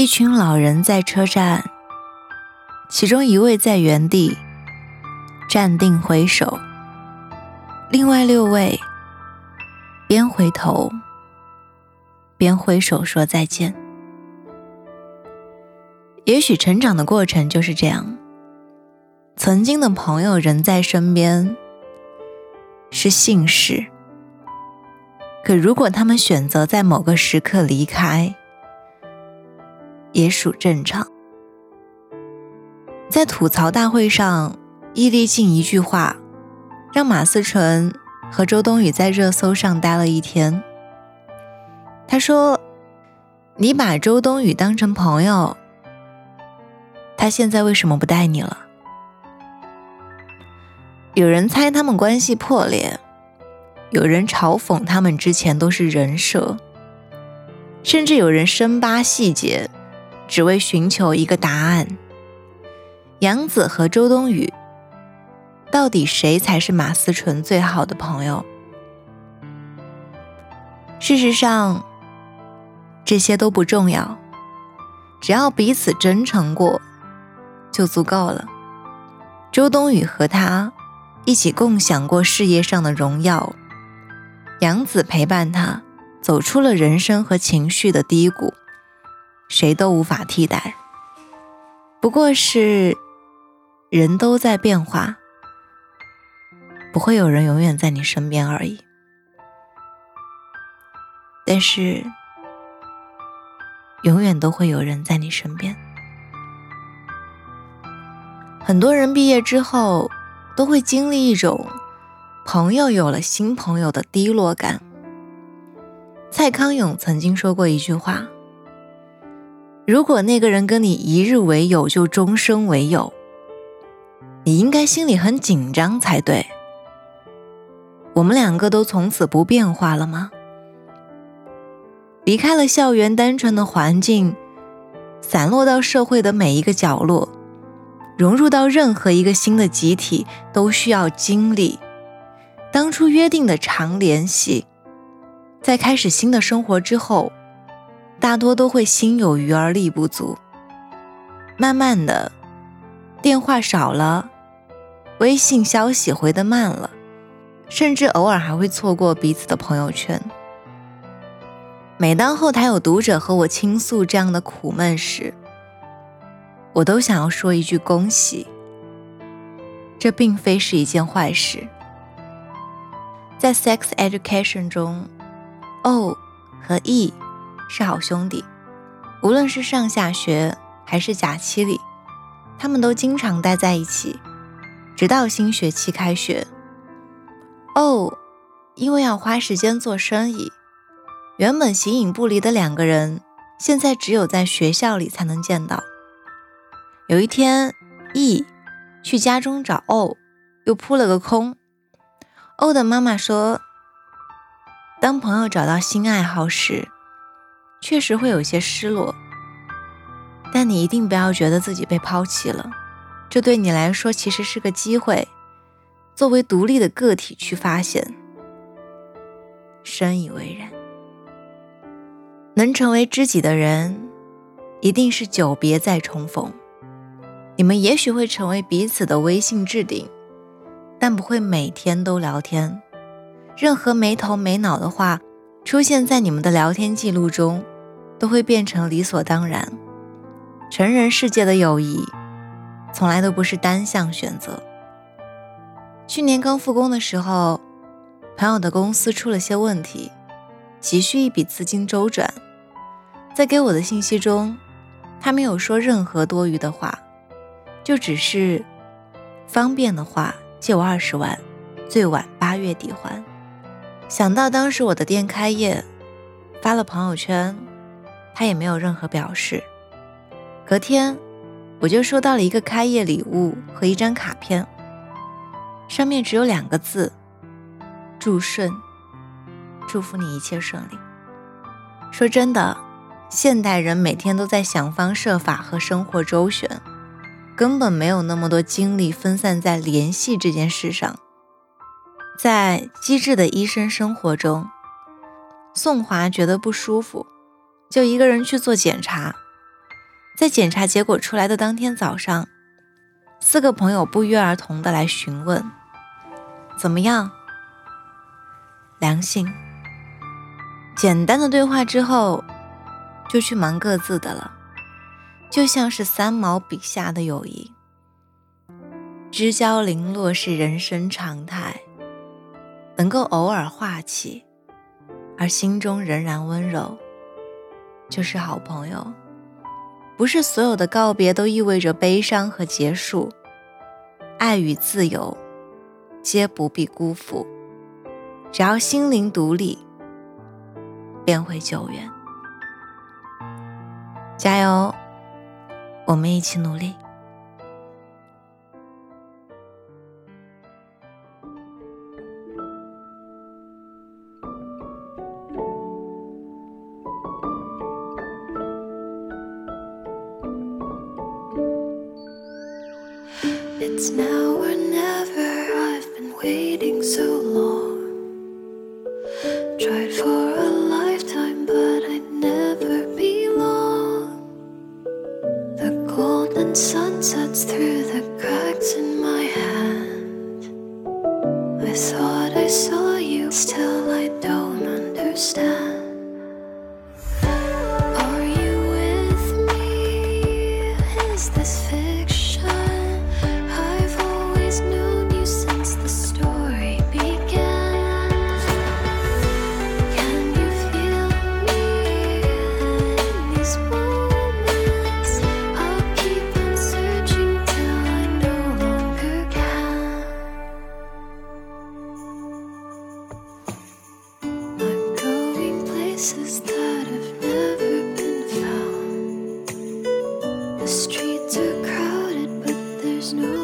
一群老人在车站，其中一位在原地站定回首，另外六位边回头边挥手说再见。也许成长的过程就是这样，曾经的朋友仍在身边，是幸事。可如果他们选择在某个时刻离开，也属正常。在吐槽大会上，易立竞一句话，让马思纯和周冬雨在热搜上待了一天。他说：“你把周冬雨当成朋友，他现在为什么不带你了？”有人猜他们关系破裂，有人嘲讽他们之前都是人设，甚至有人深扒细节。只为寻求一个答案：杨紫和周冬雨，到底谁才是马思纯最好的朋友？事实上，这些都不重要，只要彼此真诚过，就足够了。周冬雨和他一起共享过事业上的荣耀，杨紫陪伴他走出了人生和情绪的低谷。谁都无法替代，不过是人都在变化，不会有人永远在你身边而已。但是，永远都会有人在你身边。很多人毕业之后都会经历一种朋友有了新朋友的低落感。蔡康永曾经说过一句话。如果那个人跟你一日为友，就终生为友，你应该心里很紧张才对。我们两个都从此不变化了吗？离开了校园单纯的环境，散落到社会的每一个角落，融入到任何一个新的集体，都需要经历。当初约定的常联系，在开始新的生活之后。大多都会心有余而力不足，慢慢的，电话少了，微信消息回的慢了，甚至偶尔还会错过彼此的朋友圈。每当后台有读者和我倾诉这样的苦闷时，我都想要说一句恭喜。这并非是一件坏事。在 Sex Education 中，O 和 E。是好兄弟，无论是上下学还是假期里，他们都经常待在一起，直到新学期开学。哦，因为要花时间做生意，原本形影不离的两个人，现在只有在学校里才能见到。有一天，E 去家中找 O，又扑了个空。O 的妈妈说：“当朋友找到新爱好时。”确实会有些失落，但你一定不要觉得自己被抛弃了，这对你来说其实是个机会，作为独立的个体去发现。深以为然。能成为知己的人，一定是久别再重逢。你们也许会成为彼此的微信置顶，但不会每天都聊天。任何没头没脑的话出现在你们的聊天记录中。都会变成理所当然。成人世界的友谊，从来都不是单向选择。去年刚复工的时候，朋友的公司出了些问题，急需一笔资金周转。在给我的信息中，他没有说任何多余的话，就只是方便的话借我二十万，最晚八月底还。想到当时我的店开业，发了朋友圈。他也没有任何表示。隔天，我就收到了一个开业礼物和一张卡片，上面只有两个字：“祝顺，祝福你一切顺利。”说真的，现代人每天都在想方设法和生活周旋，根本没有那么多精力分散在联系这件事上。在机智的医生生活中，宋华觉得不舒服。就一个人去做检查，在检查结果出来的当天早上，四个朋友不约而同的来询问：“怎么样？良性。”简单的对话之后，就去忙各自的了，就像是三毛笔下的友谊。知交零落是人生常态，能够偶尔化气，而心中仍然温柔，就是好朋友。不是所有的告别都意味着悲伤和结束，爱与自由，皆不必辜负。只要心灵独立。便会救援，加油！我们一起努力。It's now or never, I've been waiting so long. Tried for a lifetime, but I'd never be long. The golden sun sets through the cracks in my hand. I thought I saw you, still I don't understand. Are you with me? Is this snow.